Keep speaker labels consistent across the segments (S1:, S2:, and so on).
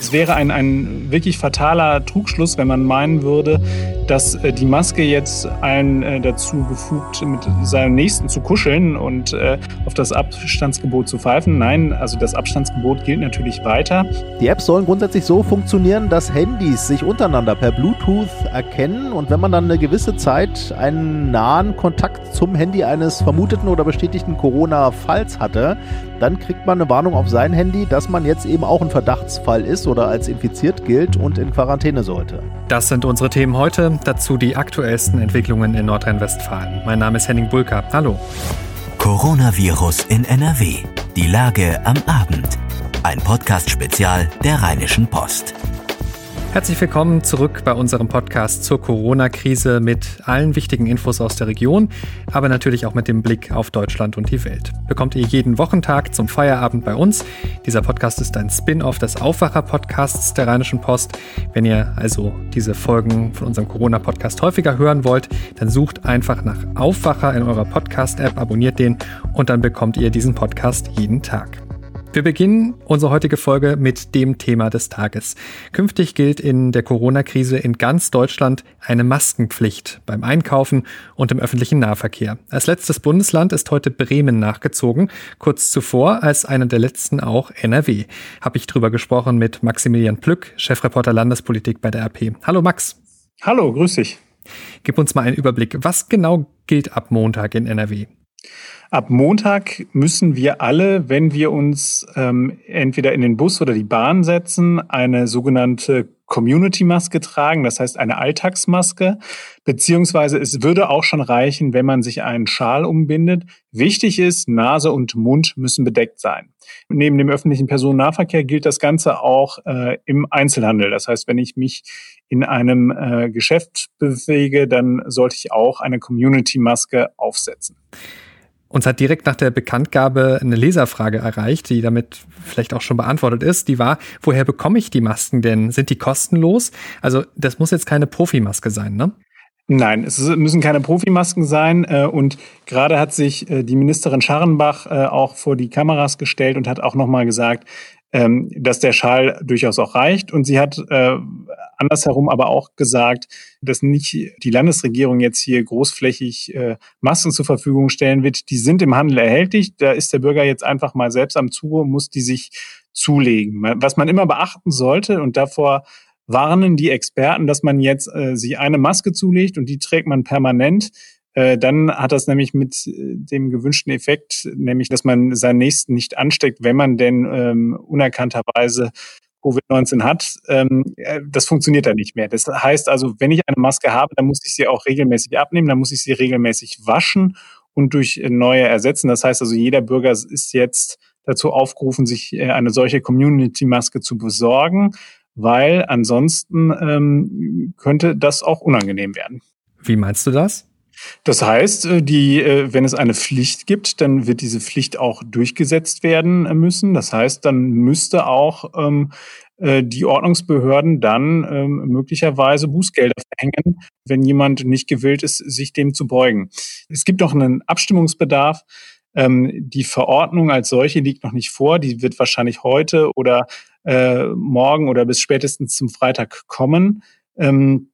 S1: Es wäre ein, ein wirklich fataler Trugschluss, wenn man meinen würde, dass äh, die Maske jetzt einen äh, dazu befugt, mit seinem Nächsten zu kuscheln und äh, auf das Abstandsgebot zu pfeifen. Nein, also das Abstandsgebot gilt natürlich weiter.
S2: Die Apps sollen grundsätzlich so funktionieren, dass Handys sich untereinander per Bluetooth erkennen und wenn man dann eine gewisse Zeit einen nahen Kontakt zum Handy eines vermuteten oder bestätigten Corona-Falls hatte, dann kriegt man eine Warnung auf sein Handy, dass man jetzt eben auch ein Verdachtsfall ist oder als infiziert gilt und in Quarantäne sollte.
S3: Das sind unsere Themen heute. Dazu die aktuellsten Entwicklungen in Nordrhein-Westfalen. Mein Name ist Henning Bulka. Hallo.
S4: Coronavirus in NRW. Die Lage am Abend. Ein Podcast-Spezial der Rheinischen Post.
S3: Herzlich willkommen zurück bei unserem Podcast zur Corona-Krise mit allen wichtigen Infos aus der Region, aber natürlich auch mit dem Blick auf Deutschland und die Welt. Bekommt ihr jeden Wochentag zum Feierabend bei uns. Dieser Podcast ist ein Spin-off des Aufwacher-Podcasts der Rheinischen Post. Wenn ihr also diese Folgen von unserem Corona-Podcast häufiger hören wollt, dann sucht einfach nach Aufwacher in eurer Podcast-App, abonniert den und dann bekommt ihr diesen Podcast jeden Tag. Wir beginnen unsere heutige Folge mit dem Thema des Tages. Künftig gilt in der Corona-Krise in ganz Deutschland eine Maskenpflicht beim Einkaufen und im öffentlichen Nahverkehr. Als letztes Bundesland ist heute Bremen nachgezogen. Kurz zuvor als einer der letzten auch NRW. Habe ich drüber gesprochen mit Maximilian Plück, Chefreporter Landespolitik bei der RP. Hallo Max.
S1: Hallo, grüß dich.
S3: Gib uns mal einen Überblick. Was genau gilt ab Montag in NRW?
S1: Ab Montag müssen wir alle, wenn wir uns ähm, entweder in den Bus oder die Bahn setzen, eine sogenannte Community-Maske tragen, das heißt eine Alltagsmaske, beziehungsweise es würde auch schon reichen, wenn man sich einen Schal umbindet. Wichtig ist, Nase und Mund müssen bedeckt sein. Neben dem öffentlichen Personennahverkehr gilt das Ganze auch äh, im Einzelhandel. Das heißt, wenn ich mich in einem äh, Geschäft bewege, dann sollte ich auch eine Community-Maske aufsetzen.
S3: Uns hat direkt nach der Bekanntgabe eine Leserfrage erreicht, die damit vielleicht auch schon beantwortet ist. Die war, woher bekomme ich die Masken denn? Sind die kostenlos? Also das muss jetzt keine Profimaske sein, ne?
S1: Nein, es müssen keine Profimasken sein. Äh, und gerade hat sich äh, die Ministerin Scharrenbach äh, auch vor die Kameras gestellt und hat auch nochmal gesagt, ähm, dass der Schal durchaus auch reicht. Und sie hat äh, andersherum aber auch gesagt, dass nicht die Landesregierung jetzt hier großflächig äh, Masken zur Verfügung stellen wird. Die sind im Handel erhältlich. Da ist der Bürger jetzt einfach mal selbst am Zuge, muss die sich zulegen. Was man immer beachten sollte und davor warnen die Experten, dass man jetzt äh, sich eine Maske zulegt und die trägt man permanent dann hat das nämlich mit äh, dem gewünschten Effekt, nämlich dass man seinen Nächsten nicht ansteckt, wenn man denn ähm, unerkannterweise Covid-19 hat, ähm, äh, das funktioniert dann nicht mehr. Das heißt also, wenn ich eine Maske habe, dann muss ich sie auch regelmäßig abnehmen, dann muss ich sie regelmäßig waschen und durch neue ersetzen. Das heißt also, jeder Bürger ist jetzt dazu aufgerufen, sich eine solche Community-Maske zu besorgen, weil ansonsten ähm, könnte das auch unangenehm werden.
S3: Wie meinst du das?
S1: Das heißt, äh, die, äh, wenn es eine Pflicht gibt, dann wird diese Pflicht auch durchgesetzt werden äh, müssen. Das heißt, dann müsste auch ähm, die Ordnungsbehörden dann ähm, möglicherweise Bußgelder verhängen, wenn jemand nicht gewillt ist, sich dem zu beugen. Es gibt auch einen Abstimmungsbedarf. Ähm, die Verordnung als solche liegt noch nicht vor. Die wird wahrscheinlich heute oder äh, morgen oder bis spätestens zum Freitag kommen. Ähm,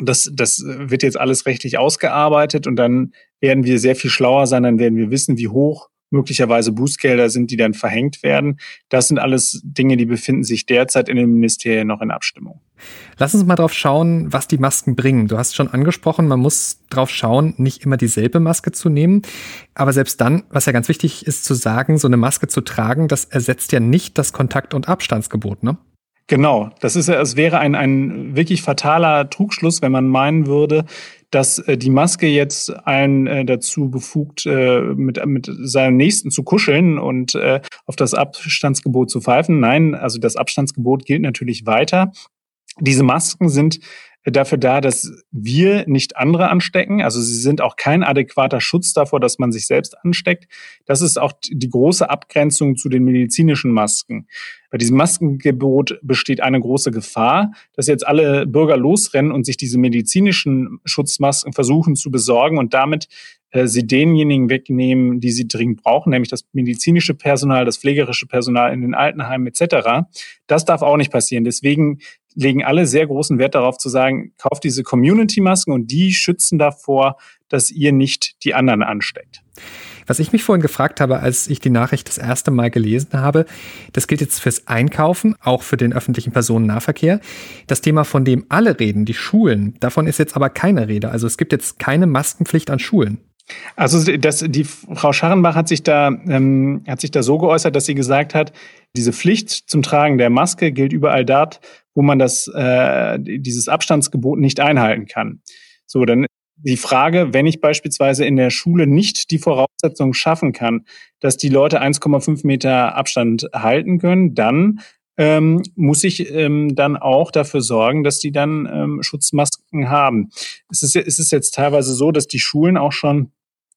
S1: das, das wird jetzt alles rechtlich ausgearbeitet und dann werden wir sehr viel schlauer sein, dann werden wir wissen, wie hoch möglicherweise Bußgelder sind, die dann verhängt werden. Das sind alles Dinge, die befinden sich derzeit in den Ministerien noch in Abstimmung.
S3: Lass uns mal drauf schauen, was die Masken bringen. Du hast schon angesprochen, man muss drauf schauen, nicht immer dieselbe Maske zu nehmen. Aber selbst dann, was ja ganz wichtig ist zu sagen, so eine Maske zu tragen, das ersetzt ja nicht das Kontakt- und Abstandsgebot, ne?
S1: Genau, das ist, es wäre ein, ein wirklich fataler Trugschluss, wenn man meinen würde, dass äh, die Maske jetzt einen äh, dazu befugt, äh, mit, mit seinem Nächsten zu kuscheln und auf das Abstandsgebot zu pfeifen. Nein, also das Abstandsgebot gilt natürlich weiter. Diese Masken sind dafür da, dass wir nicht andere anstecken. Also sie sind auch kein adäquater Schutz davor, dass man sich selbst ansteckt. Das ist auch die große Abgrenzung zu den medizinischen Masken. Bei diesem Maskengebot besteht eine große Gefahr, dass jetzt alle Bürger losrennen und sich diese medizinischen Schutzmasken versuchen zu besorgen und damit äh, sie denjenigen wegnehmen, die sie dringend brauchen, nämlich das medizinische Personal, das pflegerische Personal in den Altenheimen etc. Das darf auch nicht passieren. Deswegen legen alle sehr großen Wert darauf zu sagen, kauft diese Community-Masken und die schützen davor, dass ihr nicht die anderen ansteckt.
S3: Was ich mich vorhin gefragt habe, als ich die Nachricht das erste Mal gelesen habe, das gilt jetzt fürs Einkaufen, auch für den öffentlichen Personennahverkehr. Das Thema, von dem alle reden, die Schulen, davon ist jetzt aber keine Rede. Also es gibt jetzt keine Maskenpflicht an Schulen.
S1: Also das, die Frau Scharrenbach hat sich da ähm, hat sich da so geäußert, dass sie gesagt hat, diese Pflicht zum Tragen der Maske gilt überall dort, wo man das äh, dieses Abstandsgebot nicht einhalten kann. So, dann die Frage, wenn ich beispielsweise in der Schule nicht die Voraussetzung schaffen kann, dass die Leute 1,5 Meter Abstand halten können, dann ähm, muss ich ähm, dann auch dafür sorgen, dass die dann ähm, Schutzmasken haben. Es ist, es ist jetzt teilweise so, dass die Schulen auch schon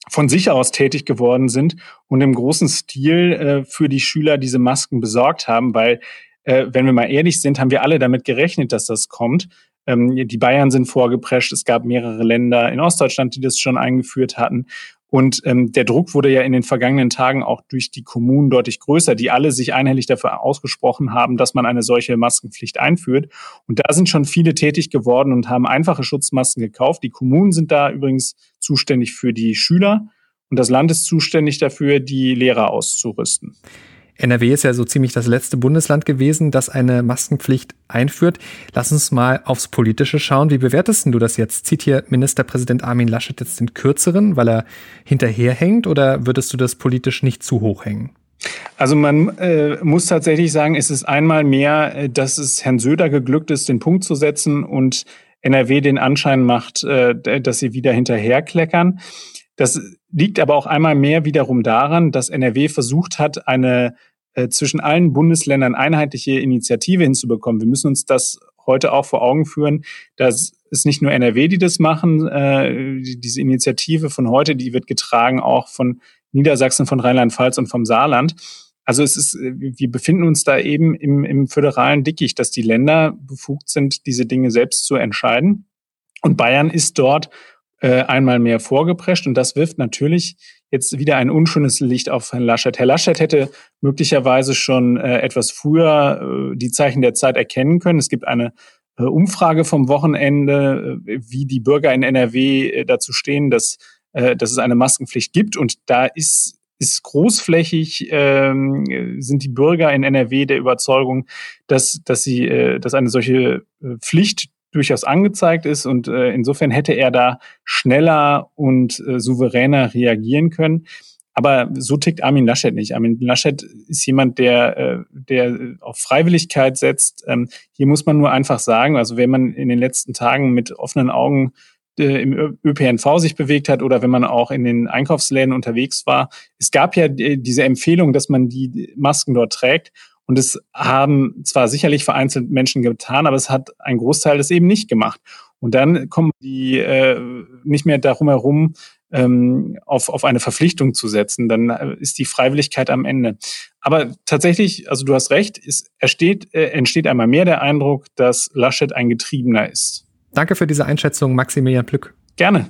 S1: von sich aus tätig geworden sind und im großen Stil äh, für die Schüler diese Masken besorgt haben, weil, äh, wenn wir mal ehrlich sind, haben wir alle damit gerechnet, dass das kommt. Ähm, die Bayern sind vorgeprescht. Es gab mehrere Länder in Ostdeutschland, die das schon eingeführt hatten. Und ähm, der Druck wurde ja in den vergangenen Tagen auch durch die Kommunen deutlich größer, die alle sich einhellig dafür ausgesprochen haben, dass man eine solche Maskenpflicht einführt. Und da sind schon viele tätig geworden und haben einfache Schutzmasken gekauft. Die Kommunen sind da übrigens zuständig für die Schüler und das Land ist zuständig dafür, die Lehrer auszurüsten.
S3: NRW ist ja so ziemlich das letzte Bundesland gewesen, das eine Maskenpflicht einführt. Lass uns mal aufs Politische schauen. Wie bewertest du das jetzt? Zieht hier Ministerpräsident Armin Laschet jetzt den kürzeren, weil er hinterherhängt, oder würdest du das politisch nicht zu hoch hängen?
S1: Also man äh, muss tatsächlich sagen, es ist einmal mehr, äh, dass es Herrn Söder geglückt ist, den Punkt zu setzen und NRW den Anschein macht, äh, dass sie wieder hinterherkleckern. Das liegt aber auch einmal mehr wiederum daran, dass NRW versucht hat, eine zwischen allen Bundesländern einheitliche Initiative hinzubekommen. Wir müssen uns das heute auch vor Augen führen, dass es nicht nur NRW, die das machen. Äh, diese Initiative von heute, die wird getragen auch von Niedersachsen, von Rheinland-Pfalz und vom Saarland. Also es ist, wir befinden uns da eben im, im föderalen Dickicht, dass die Länder befugt sind, diese Dinge selbst zu entscheiden. Und Bayern ist dort äh, einmal mehr vorgeprescht und das wirft natürlich jetzt wieder ein unschönes Licht auf Herrn Laschet. Herr Laschet hätte möglicherweise schon äh, etwas früher äh, die Zeichen der Zeit erkennen können. Es gibt eine äh, Umfrage vom Wochenende, äh, wie die Bürger in NRW äh, dazu stehen, dass, äh, dass es eine Maskenpflicht gibt. Und da ist ist großflächig, ähm, sind die Bürger in NRW der Überzeugung, dass, dass sie, äh, dass eine solche äh, Pflicht durchaus angezeigt ist und äh, insofern hätte er da schneller und äh, souveräner reagieren können. Aber so tickt Armin Laschet nicht. Armin Laschet ist jemand, der, äh, der auf Freiwilligkeit setzt. Ähm, hier muss man nur einfach sagen, also wenn man in den letzten Tagen mit offenen Augen äh, im ÖPNV sich bewegt hat oder wenn man auch in den Einkaufsläden unterwegs war. Es gab ja diese Empfehlung, dass man die Masken dort trägt. Und es haben zwar sicherlich vereinzelt Menschen getan, aber es hat ein Großteil das eben nicht gemacht. Und dann kommen die äh, nicht mehr darum herum, ähm, auf, auf eine Verpflichtung zu setzen. Dann äh, ist die Freiwilligkeit am Ende. Aber tatsächlich, also du hast recht, es entsteht, äh, entsteht einmal mehr der Eindruck, dass Laschet ein Getriebener ist.
S3: Danke für diese Einschätzung, Maximilian Plück.
S1: Gerne.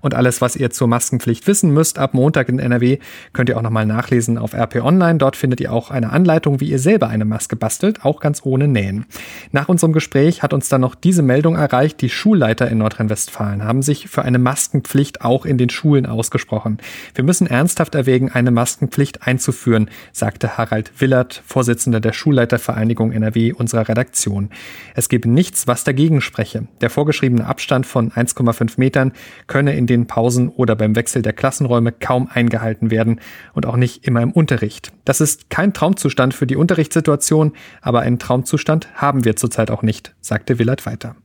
S3: Und alles, was ihr zur Maskenpflicht wissen müsst, ab Montag in NRW, könnt ihr auch nochmal nachlesen auf RP Online. Dort findet ihr auch eine Anleitung, wie ihr selber eine Maske bastelt, auch ganz ohne Nähen. Nach unserem Gespräch hat uns dann noch diese Meldung erreicht. Die Schulleiter in Nordrhein-Westfalen haben sich für eine Maskenpflicht auch in den Schulen ausgesprochen. Wir müssen ernsthaft erwägen, eine Maskenpflicht einzuführen, sagte Harald Willert, Vorsitzender der Schulleitervereinigung NRW unserer Redaktion. Es gebe nichts, was dagegen spreche. Der vorgeschriebene Abstand von 1,5 Metern könne in den Pausen oder beim Wechsel der Klassenräume kaum eingehalten werden und auch nicht immer im Unterricht. Das ist kein Traumzustand für die Unterrichtssituation, aber einen Traumzustand haben wir zurzeit auch nicht, sagte Willert weiter.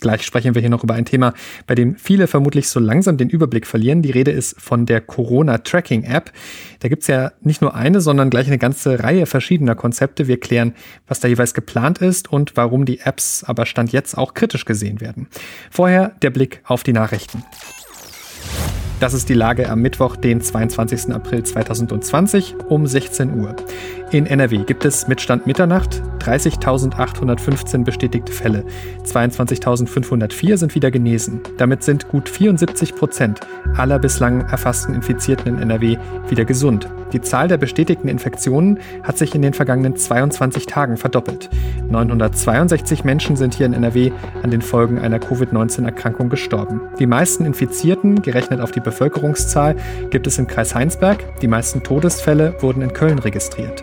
S3: Gleich sprechen wir hier noch über ein Thema, bei dem viele vermutlich so langsam den Überblick verlieren. Die Rede ist von der Corona-Tracking-App. Da gibt's ja nicht nur eine, sondern gleich eine ganze Reihe verschiedener Konzepte. Wir klären, was da jeweils geplant ist und warum die Apps aber Stand jetzt auch kritisch gesehen werden. Vorher der Blick auf die Nachrichten. Das ist die Lage am Mittwoch, den 22. April 2020 um 16 Uhr. In NRW gibt es mit Stand Mitternacht 30.815 bestätigte Fälle. 22.504 sind wieder genesen. Damit sind gut 74 Prozent aller bislang erfassten Infizierten in NRW wieder gesund. Die Zahl der bestätigten Infektionen hat sich in den vergangenen 22 Tagen verdoppelt. 962 Menschen sind hier in NRW an den Folgen einer Covid-19-Erkrankung gestorben. Die meisten Infizierten, gerechnet auf die Bevölkerungszahl, gibt es im Kreis Heinsberg. Die meisten Todesfälle wurden in Köln registriert.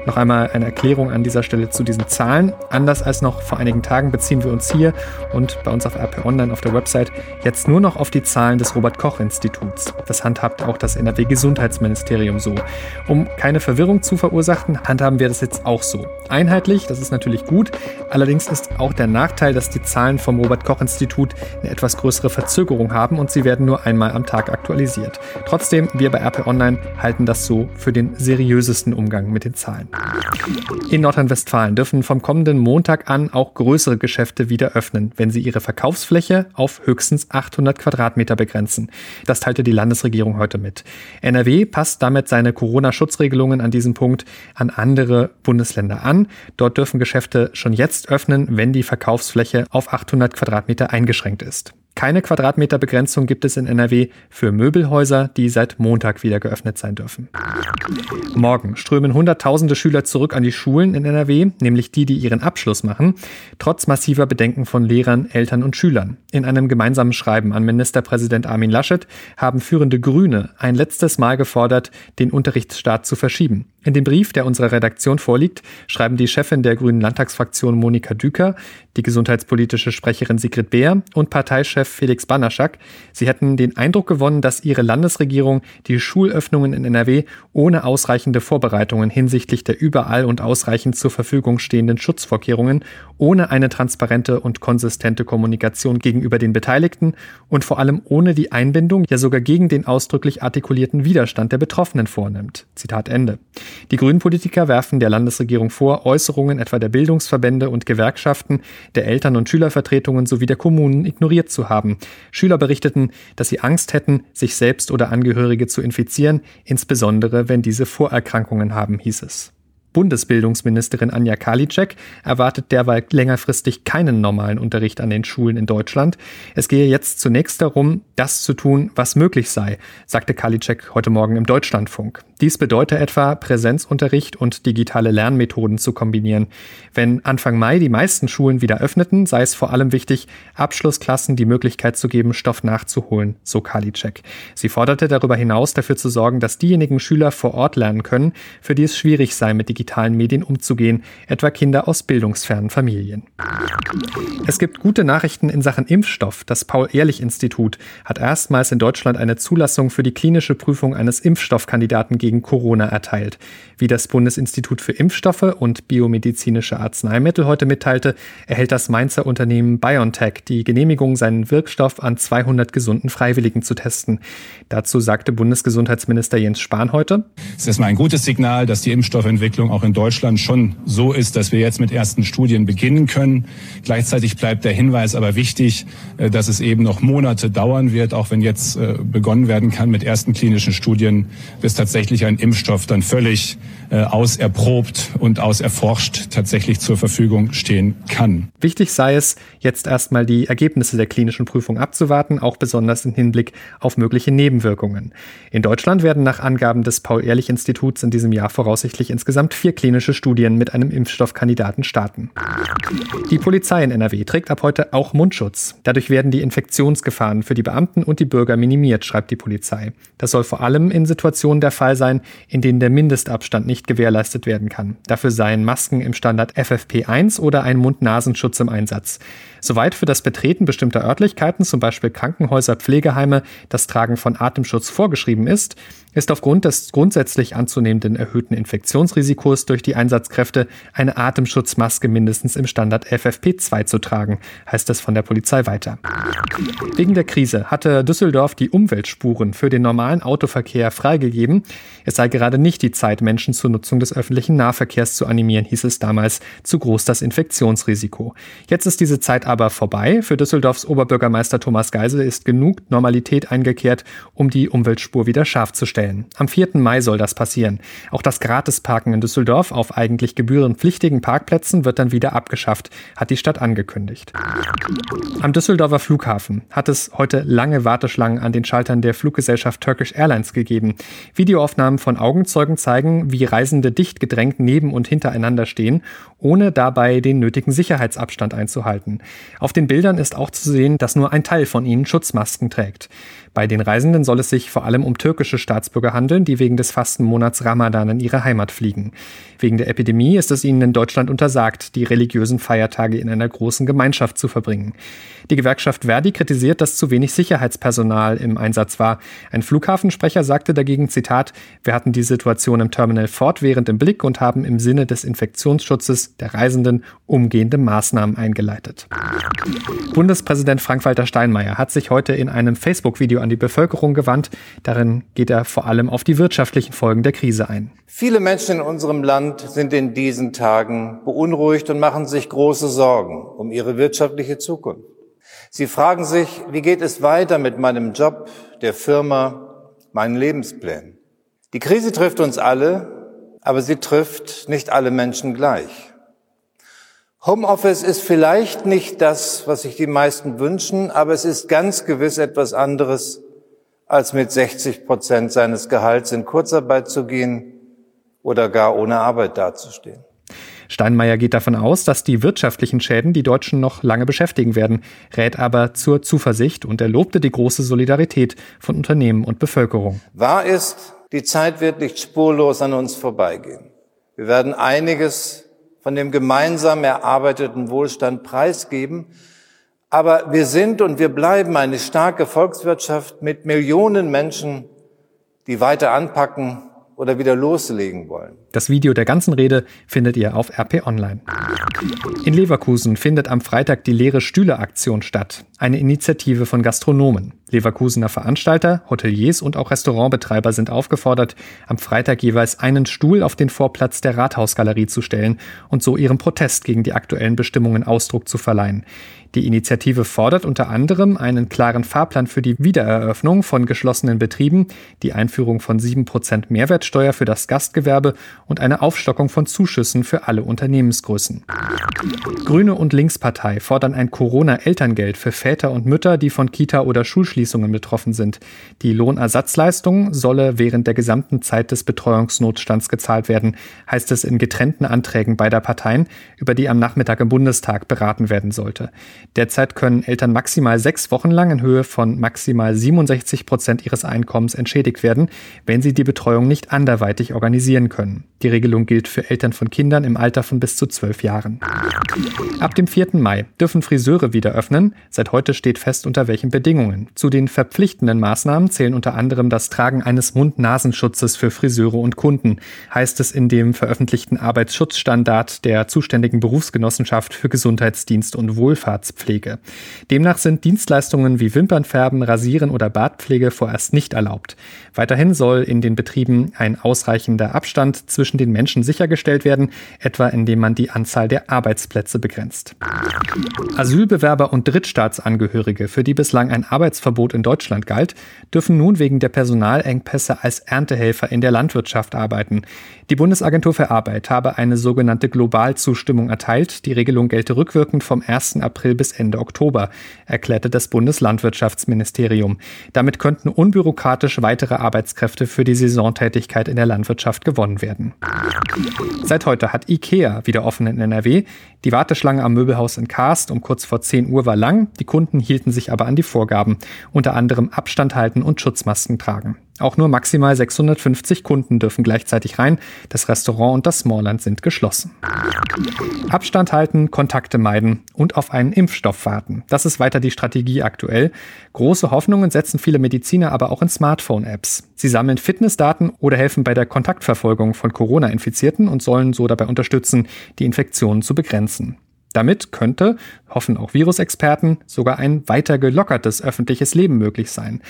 S3: Noch einmal eine Erklärung an dieser Stelle zu diesen Zahlen. Anders als noch vor einigen Tagen beziehen wir uns hier und bei uns auf RP Online auf der Website jetzt nur noch auf die Zahlen des Robert Koch Instituts. Das handhabt auch das NRW Gesundheitsministerium so. Um keine Verwirrung zu verursachen, handhaben wir das jetzt auch so. Einheitlich, das ist natürlich gut. Allerdings ist auch der Nachteil, dass die Zahlen vom Robert Koch Institut eine etwas größere Verzögerung haben und sie werden nur einmal am Tag aktualisiert. Trotzdem, wir bei RP Online halten das so für den seriösesten Umgang mit den Zahlen. In Nordrhein-Westfalen dürfen vom kommenden Montag an auch größere Geschäfte wieder öffnen, wenn sie ihre Verkaufsfläche auf höchstens 800 Quadratmeter begrenzen. Das teilte die Landesregierung heute mit. NRW passt damit seine Corona-Schutzregelungen an diesem Punkt an andere Bundesländer an. Dort dürfen Geschäfte schon jetzt öffnen, wenn die Verkaufsfläche auf 800 Quadratmeter eingeschränkt ist. Keine Quadratmeterbegrenzung gibt es in NRW für Möbelhäuser, die seit Montag wieder geöffnet sein dürfen. Morgen strömen Hunderttausende Schüler zurück an die Schulen in NRW, nämlich die, die ihren Abschluss machen, trotz massiver Bedenken von Lehrern, Eltern und Schülern. In einem gemeinsamen Schreiben an Ministerpräsident Armin Laschet haben führende Grüne ein letztes Mal gefordert, den Unterrichtsstaat zu verschieben. In dem Brief, der unserer Redaktion vorliegt, schreiben die Chefin der Grünen Landtagsfraktion Monika Düker, die gesundheitspolitische Sprecherin Sigrid Beer und Parteichef Felix Banaschak, sie hätten den Eindruck gewonnen, dass ihre Landesregierung die Schulöffnungen in NRW ohne ausreichende Vorbereitungen hinsichtlich der überall und ausreichend zur Verfügung stehenden Schutzvorkehrungen, ohne eine transparente und konsistente Kommunikation gegenüber den Beteiligten und vor allem ohne die Einbindung, ja sogar gegen den ausdrücklich artikulierten Widerstand der Betroffenen vornimmt. Zitat Ende. Die Grünen-Politiker werfen der Landesregierung vor, Äußerungen etwa der Bildungsverbände und Gewerkschaften, der Eltern- und Schülervertretungen sowie der Kommunen ignoriert zu haben. Schüler berichteten, dass sie Angst hätten, sich selbst oder Angehörige zu infizieren, insbesondere wenn diese Vorerkrankungen haben, hieß es. Bundesbildungsministerin Anja Karliczek erwartet derweil längerfristig keinen normalen Unterricht an den Schulen in Deutschland. Es gehe jetzt zunächst darum, das zu tun, was möglich sei, sagte Karliczek heute Morgen im Deutschlandfunk. Dies bedeute etwa, Präsenzunterricht und digitale Lernmethoden zu kombinieren. Wenn Anfang Mai die meisten Schulen wieder öffneten, sei es vor allem wichtig, Abschlussklassen die Möglichkeit zu geben, Stoff nachzuholen, so Karliczek. Sie forderte darüber hinaus dafür zu sorgen, dass diejenigen Schüler vor Ort lernen können, für die es schwierig sei, mit digitalen Medien umzugehen, etwa Kinder aus bildungsfernen Familien. Es gibt gute Nachrichten in Sachen Impfstoff. Das Paul-Ehrlich-Institut hat erstmals in Deutschland eine Zulassung für die klinische Prüfung eines Impfstoffkandidaten gegen gegen Corona erteilt. Wie das Bundesinstitut für Impfstoffe und biomedizinische Arzneimittel heute mitteilte, erhält das Mainzer Unternehmen BioNTech die Genehmigung, seinen Wirkstoff an 200 gesunden Freiwilligen zu testen. Dazu sagte Bundesgesundheitsminister Jens Spahn heute.
S5: Es ist erstmal ein gutes Signal, dass die Impfstoffentwicklung auch in Deutschland schon so ist, dass wir jetzt mit ersten Studien beginnen können. Gleichzeitig bleibt der Hinweis aber wichtig, äh, dass es eben noch Monate dauern wird, auch wenn jetzt äh, begonnen werden kann mit ersten klinischen Studien, bis tatsächlich ein Impfstoff dann völlig auserprobt und auserforscht tatsächlich zur Verfügung stehen kann.
S3: Wichtig sei es, jetzt erstmal die Ergebnisse der klinischen Prüfung abzuwarten, auch besonders im Hinblick auf mögliche Nebenwirkungen. In Deutschland werden nach Angaben des Paul-Ehrlich-Instituts in diesem Jahr voraussichtlich insgesamt vier klinische Studien mit einem Impfstoffkandidaten starten. Die Polizei in NRW trägt ab heute auch Mundschutz. Dadurch werden die Infektionsgefahren für die Beamten und die Bürger minimiert, schreibt die Polizei. Das soll vor allem in Situationen der Fall sein, in denen der Mindestabstand nicht gewährleistet werden kann. Dafür seien Masken im Standard FFP1 oder ein Mund-Nasenschutz im Einsatz. Soweit für das Betreten bestimmter Örtlichkeiten, zum Beispiel Krankenhäuser, Pflegeheime, das Tragen von Atemschutz vorgeschrieben ist, ist aufgrund des grundsätzlich anzunehmenden erhöhten Infektionsrisikos durch die Einsatzkräfte eine Atemschutzmaske mindestens im Standard FFP2 zu tragen, heißt es von der Polizei weiter. Wegen der Krise hatte Düsseldorf die Umweltspuren für den normalen Autoverkehr freigegeben. Es sei gerade nicht die Zeit, Menschen zur Nutzung des öffentlichen Nahverkehrs zu animieren, hieß es damals, zu groß das Infektionsrisiko. Jetzt ist diese Zeit aber vorbei. Für Düsseldorfs Oberbürgermeister Thomas Geisel ist genug Normalität eingekehrt, um die Umweltspur wieder scharf zu stellen. Am 4. Mai soll das passieren. Auch das Gratisparken in Düsseldorf auf eigentlich gebührenpflichtigen Parkplätzen wird dann wieder abgeschafft, hat die Stadt angekündigt. Am Düsseldorfer Flughafen hat es heute lange Warteschlangen an den Schaltern der Fluggesellschaft Turkish Airlines gegeben. Videoaufnahmen von Augenzeugen zeigen, wie Reisende dicht gedrängt neben und hintereinander stehen, ohne dabei den nötigen Sicherheitsabstand einzuhalten. Auf den Bildern ist auch zu sehen, dass nur ein Teil von ihnen Schutzmasken trägt. Bei den Reisenden soll es sich vor allem um türkische Staatsbürger handeln, die wegen des Fastenmonats Ramadan in ihre Heimat fliegen. Wegen der Epidemie ist es ihnen in Deutschland untersagt, die religiösen Feiertage in einer großen Gemeinschaft zu verbringen. Die Gewerkschaft Verdi kritisiert, dass zu wenig Sicherheitspersonal im Einsatz war. Ein Flughafensprecher sagte dagegen, Zitat, wir hatten die Situation im Terminal fortwährend im Blick und haben im Sinne des Infektionsschutzes der Reisenden umgehende Maßnahmen eingeleitet. Bundespräsident Frank-Walter Steinmeier hat sich heute in einem Facebook-Video an die Bevölkerung gewandt. Darin geht er vor allem auf die wirtschaftlichen Folgen der Krise ein.
S6: Viele Menschen in unserem Land sind in diesen Tagen beunruhigt und machen sich große Sorgen um ihre wirtschaftliche Zukunft. Sie fragen sich, wie geht es weiter mit meinem Job, der Firma, meinen Lebensplänen? Die Krise trifft uns alle, aber sie trifft nicht alle Menschen gleich. Homeoffice ist vielleicht nicht das, was sich die meisten wünschen, aber es ist ganz gewiss etwas anderes, als mit 60 Prozent seines Gehalts in Kurzarbeit zu gehen oder gar ohne Arbeit dazustehen.
S3: Steinmeier geht davon aus, dass die wirtschaftlichen Schäden die Deutschen noch lange beschäftigen werden, rät aber zur Zuversicht und er lobte die große Solidarität von Unternehmen und Bevölkerung.
S6: Wahr ist, die Zeit wird nicht spurlos an uns vorbeigehen. Wir werden einiges von dem gemeinsam erarbeiteten Wohlstand preisgeben, aber wir sind und wir bleiben eine starke Volkswirtschaft mit Millionen Menschen, die weiter anpacken oder wieder loslegen wollen.
S3: Das Video der ganzen Rede findet ihr auf RP Online. In Leverkusen findet am Freitag die leere Stühle Aktion statt, eine Initiative von Gastronomen. Leverkusener Veranstalter, Hoteliers und auch Restaurantbetreiber sind aufgefordert, am Freitag jeweils einen Stuhl auf den Vorplatz der Rathausgalerie zu stellen und so ihrem Protest gegen die aktuellen Bestimmungen Ausdruck zu verleihen. Die Initiative fordert unter anderem einen klaren Fahrplan für die Wiedereröffnung von geschlossenen Betrieben, die Einführung von 7% Mehrwertsteuer für das Gastgewerbe und eine Aufstockung von Zuschüssen für alle Unternehmensgrößen. Grüne und Linkspartei fordern ein Corona-Elterngeld für Väter und Mütter, die von Kita- oder Schulschließungen betroffen sind. Die Lohnersatzleistung solle während der gesamten Zeit des Betreuungsnotstands gezahlt werden, heißt es in getrennten Anträgen beider Parteien, über die am Nachmittag im Bundestag beraten werden sollte. Derzeit können Eltern maximal sechs Wochen lang in Höhe von maximal 67 Prozent ihres Einkommens entschädigt werden, wenn sie die Betreuung nicht anderweitig organisieren können. Die Regelung gilt für Eltern von Kindern im Alter von bis zu zwölf Jahren. Ab dem 4. Mai dürfen Friseure wieder öffnen. Seit heute steht fest, unter welchen Bedingungen. Zu den verpflichtenden Maßnahmen zählen unter anderem das Tragen eines Mund-Nasenschutzes für Friseure und Kunden, heißt es in dem veröffentlichten Arbeitsschutzstandard der zuständigen Berufsgenossenschaft für Gesundheitsdienst und Wohlfahrtspflege. Demnach sind Dienstleistungen wie Wimpernfärben, Rasieren oder Bartpflege vorerst nicht erlaubt. Weiterhin soll in den Betrieben ein ausreichender Abstand zwischen den Menschen sichergestellt werden, etwa indem man die Anzahl der Arbeitsplätze begrenzt. Asylbewerber und Drittstaatsangehörige, für die bislang ein Arbeitsverbot in Deutschland galt, dürfen nun wegen der Personalengpässe als Erntehelfer in der Landwirtschaft arbeiten. Die Bundesagentur für Arbeit habe eine sogenannte Globalzustimmung erteilt. Die Regelung gelte rückwirkend vom 1. April bis Ende Oktober, erklärte das Bundeslandwirtschaftsministerium. Damit könnten unbürokratisch weitere Arbeitskräfte für die Saisontätigkeit in der Landwirtschaft gewonnen werden. Seit heute hat IKEA wieder offen in NRW. Die Warteschlange am Möbelhaus in Karst um kurz vor 10 Uhr war lang, die Kunden hielten sich aber an die Vorgaben, unter anderem Abstand halten und Schutzmasken tragen. Auch nur maximal 650 Kunden dürfen gleichzeitig rein. Das Restaurant und das Smallland sind geschlossen. Abstand halten, Kontakte meiden und auf einen Impfstoff warten. Das ist weiter die Strategie aktuell. Große Hoffnungen setzen viele Mediziner aber auch in Smartphone-Apps. Sie sammeln Fitnessdaten oder helfen bei der Kontaktverfolgung von Corona-Infizierten und sollen so dabei unterstützen, die Infektionen zu begrenzen. Damit könnte, hoffen auch Virusexperten, sogar ein weiter gelockertes öffentliches Leben möglich sein.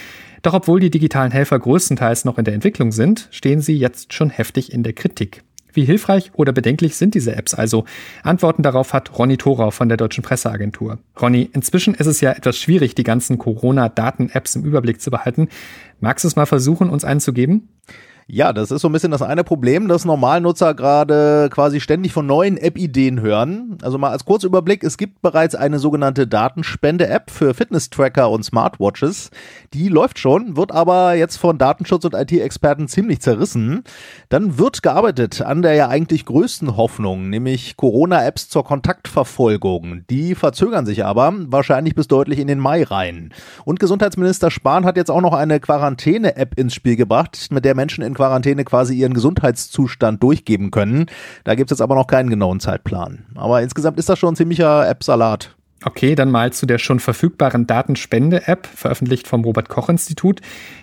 S3: Doch obwohl die digitalen Helfer größtenteils noch in der Entwicklung sind, stehen sie jetzt schon heftig in der Kritik. Wie hilfreich oder bedenklich sind diese Apps also? Antworten darauf hat Ronny Thorau von der Deutschen Presseagentur. Ronny, inzwischen ist es ja etwas schwierig, die ganzen Corona-Daten-Apps im Überblick zu behalten. Magst du es mal versuchen, uns einen zu geben?
S2: Ja, das ist so ein bisschen das eine Problem, dass Normalnutzer gerade quasi ständig von neuen App-Ideen hören. Also mal als Kurzüberblick, es gibt bereits eine sogenannte Datenspende-App für Fitness-Tracker und Smartwatches. Die läuft schon, wird aber jetzt von Datenschutz- und IT-Experten ziemlich zerrissen. Dann wird gearbeitet an der ja eigentlich größten Hoffnung, nämlich Corona-Apps zur Kontaktverfolgung. Die verzögern sich aber wahrscheinlich bis deutlich in den Mai rein. Und Gesundheitsminister Spahn hat jetzt auch noch eine Quarantäne-App ins Spiel gebracht, mit der Menschen in Quarantäne quasi ihren Gesundheitszustand durchgeben können. Da gibt es jetzt aber noch keinen genauen Zeitplan. Aber insgesamt ist das schon ein ziemlicher App-Salat.
S3: Okay, dann mal zu der schon verfügbaren Datenspende-App, veröffentlicht vom Robert-Koch-Institut.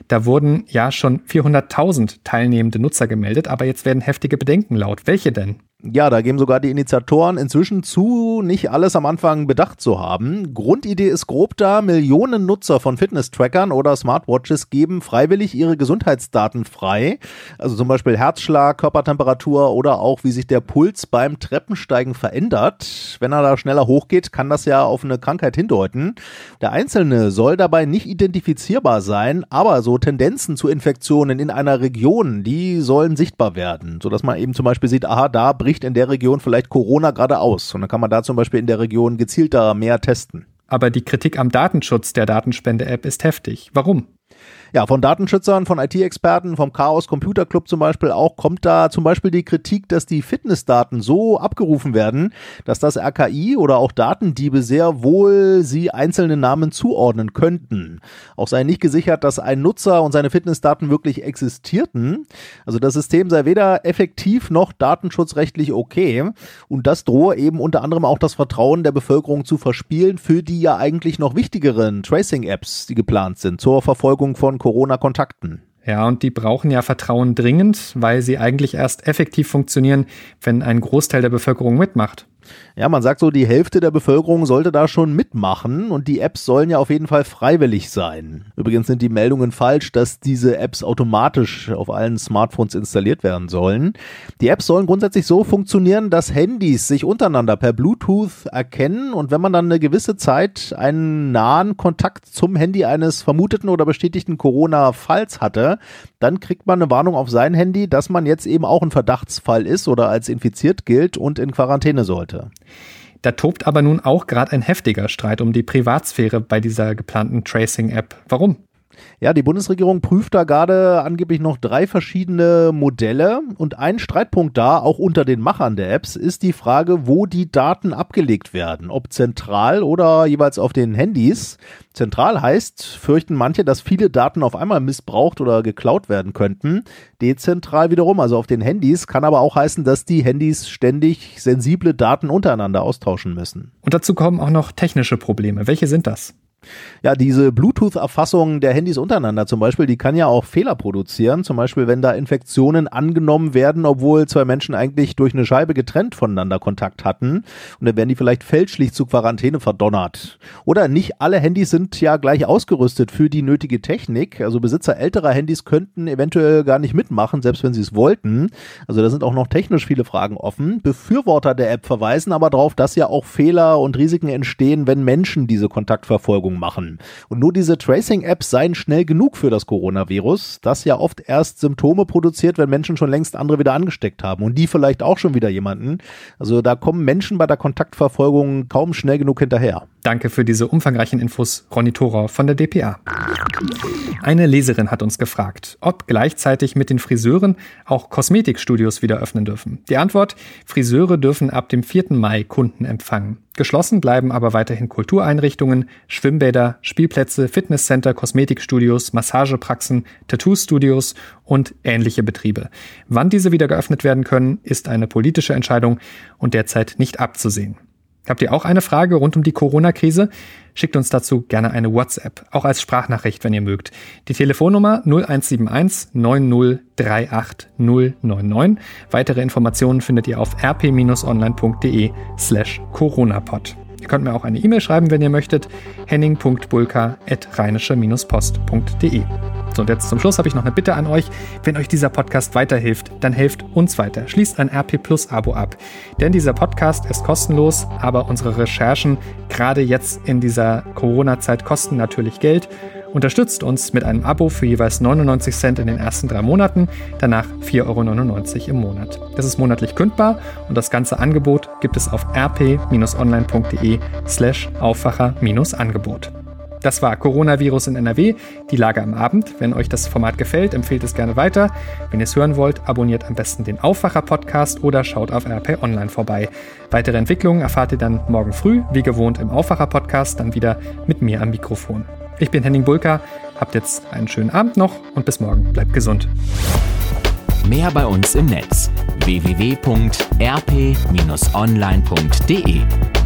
S3: Da wurden ja schon 400.000 teilnehmende Nutzer gemeldet, aber jetzt werden heftige Bedenken laut. Welche denn?
S2: Ja, da geben sogar die Initiatoren inzwischen zu, nicht alles am Anfang bedacht zu haben. Grundidee ist grob da, Millionen Nutzer von Fitness-Trackern oder Smartwatches geben freiwillig ihre Gesundheitsdaten frei. Also zum Beispiel Herzschlag, Körpertemperatur oder auch wie sich der Puls beim Treppensteigen verändert. Wenn er da schneller hochgeht, kann das ja auf eine Krankheit hindeuten. Der Einzelne soll dabei nicht identifizierbar sein, aber so Tendenzen zu Infektionen in einer Region, die sollen sichtbar werden, sodass man eben zum Beispiel sieht, aha, da bricht in der Region vielleicht Corona gerade aus. Und dann kann man da zum Beispiel in der Region gezielter mehr testen.
S3: Aber die Kritik am Datenschutz der Datenspende-App ist heftig. Warum?
S2: Ja, von Datenschützern, von IT-Experten, vom Chaos Computer Club zum Beispiel auch, kommt da zum Beispiel die Kritik, dass die Fitnessdaten so abgerufen werden, dass das RKI oder auch Datendiebe sehr wohl sie einzelne Namen zuordnen könnten. Auch sei nicht gesichert, dass ein Nutzer und seine Fitnessdaten wirklich existierten. Also das System sei weder effektiv noch datenschutzrechtlich okay. Und das drohe eben unter anderem auch das Vertrauen der Bevölkerung zu verspielen für die ja eigentlich noch wichtigeren Tracing-Apps, die geplant sind, zur Verfolgung von Corona-Kontakten.
S3: Ja, und die brauchen ja Vertrauen dringend, weil sie eigentlich erst effektiv funktionieren, wenn ein Großteil der Bevölkerung mitmacht.
S2: Ja, man sagt so, die Hälfte der Bevölkerung sollte da schon mitmachen und die Apps sollen ja auf jeden Fall freiwillig sein. Übrigens sind die Meldungen falsch, dass diese Apps automatisch auf allen Smartphones installiert werden sollen. Die Apps sollen grundsätzlich so funktionieren, dass Handys sich untereinander per Bluetooth erkennen und wenn man dann eine gewisse Zeit einen nahen Kontakt zum Handy eines vermuteten oder bestätigten Corona-Falls hatte, dann kriegt man eine Warnung auf sein Handy, dass man jetzt eben auch ein Verdachtsfall ist oder als infiziert gilt und in Quarantäne sollte. Seite.
S3: Da tobt aber nun auch gerade ein heftiger Streit um die Privatsphäre bei dieser geplanten Tracing-App. Warum?
S2: Ja, die Bundesregierung prüft da gerade angeblich noch drei verschiedene Modelle und ein Streitpunkt da, auch unter den Machern der Apps, ist die Frage, wo die Daten abgelegt werden, ob zentral oder jeweils auf den Handys. Zentral heißt, fürchten manche, dass viele Daten auf einmal missbraucht oder geklaut werden könnten. Dezentral wiederum, also auf den Handys, kann aber auch heißen, dass die Handys ständig sensible Daten untereinander austauschen müssen.
S3: Und dazu kommen auch noch technische Probleme. Welche sind das?
S2: Ja, diese Bluetooth-Erfassung der Handys untereinander zum Beispiel, die kann ja auch Fehler produzieren. Zum Beispiel, wenn da Infektionen angenommen werden, obwohl zwei Menschen eigentlich durch eine Scheibe getrennt voneinander Kontakt hatten. Und dann werden die vielleicht fälschlich zu Quarantäne verdonnert. Oder nicht alle Handys sind ja gleich ausgerüstet für die nötige Technik. Also Besitzer älterer Handys könnten eventuell gar nicht mitmachen, selbst wenn sie es wollten. Also da sind auch noch technisch viele Fragen offen. Befürworter der App verweisen aber darauf, dass ja auch Fehler und Risiken entstehen, wenn Menschen diese Kontaktverfolgung Werbung machen. Und nur diese Tracing-Apps seien schnell genug für das Coronavirus, das ja oft erst Symptome produziert, wenn Menschen schon längst andere wieder angesteckt haben und die vielleicht auch schon wieder jemanden. Also da kommen Menschen bei der Kontaktverfolgung kaum schnell genug hinterher.
S3: Danke für diese umfangreichen Infos, Ronny Thorer von der DPA. Eine Leserin hat uns gefragt, ob gleichzeitig mit den Friseuren auch Kosmetikstudios wieder öffnen dürfen. Die Antwort, Friseure dürfen ab dem 4. Mai Kunden empfangen. Geschlossen bleiben aber weiterhin Kultureinrichtungen, Schwimmbäder, Spielplätze, Fitnesscenter, Kosmetikstudios, Massagepraxen, Tattoo-Studios und ähnliche Betriebe. Wann diese wieder geöffnet werden können, ist eine politische Entscheidung und derzeit nicht abzusehen. Habt ihr auch eine Frage rund um die Corona-Krise? Schickt uns dazu gerne eine WhatsApp, auch als Sprachnachricht, wenn ihr mögt. Die Telefonnummer 0171 9038 099. Weitere Informationen findet ihr auf rp-online.de slash coronapod. Ihr könnt mir auch eine E-Mail schreiben, wenn ihr möchtet. henning.bulka.rheinische-post.de so, und jetzt zum Schluss habe ich noch eine Bitte an euch. Wenn euch dieser Podcast weiterhilft, dann helft uns weiter. Schließt ein RP Plus Abo ab. Denn dieser Podcast ist kostenlos, aber unsere Recherchen, gerade jetzt in dieser Corona-Zeit, kosten natürlich Geld. Unterstützt uns mit einem Abo für jeweils 99 Cent in den ersten drei Monaten, danach 4,99 Euro im Monat. Das ist monatlich kündbar und das ganze Angebot gibt es auf rp-online.de slash Aufwacher-Angebot. Das war Coronavirus in NRW, die Lage am Abend. Wenn euch das Format gefällt, empfehlt es gerne weiter. Wenn ihr es hören wollt, abonniert am besten den Aufwacher-Podcast oder schaut auf RP Online vorbei. Weitere Entwicklungen erfahrt ihr dann morgen früh, wie gewohnt im Aufwacher-Podcast, dann wieder mit mir am Mikrofon. Ich bin Henning Bulka, habt jetzt einen schönen Abend noch und bis morgen. Bleibt gesund.
S4: Mehr bei uns im Netz www.rp-online.de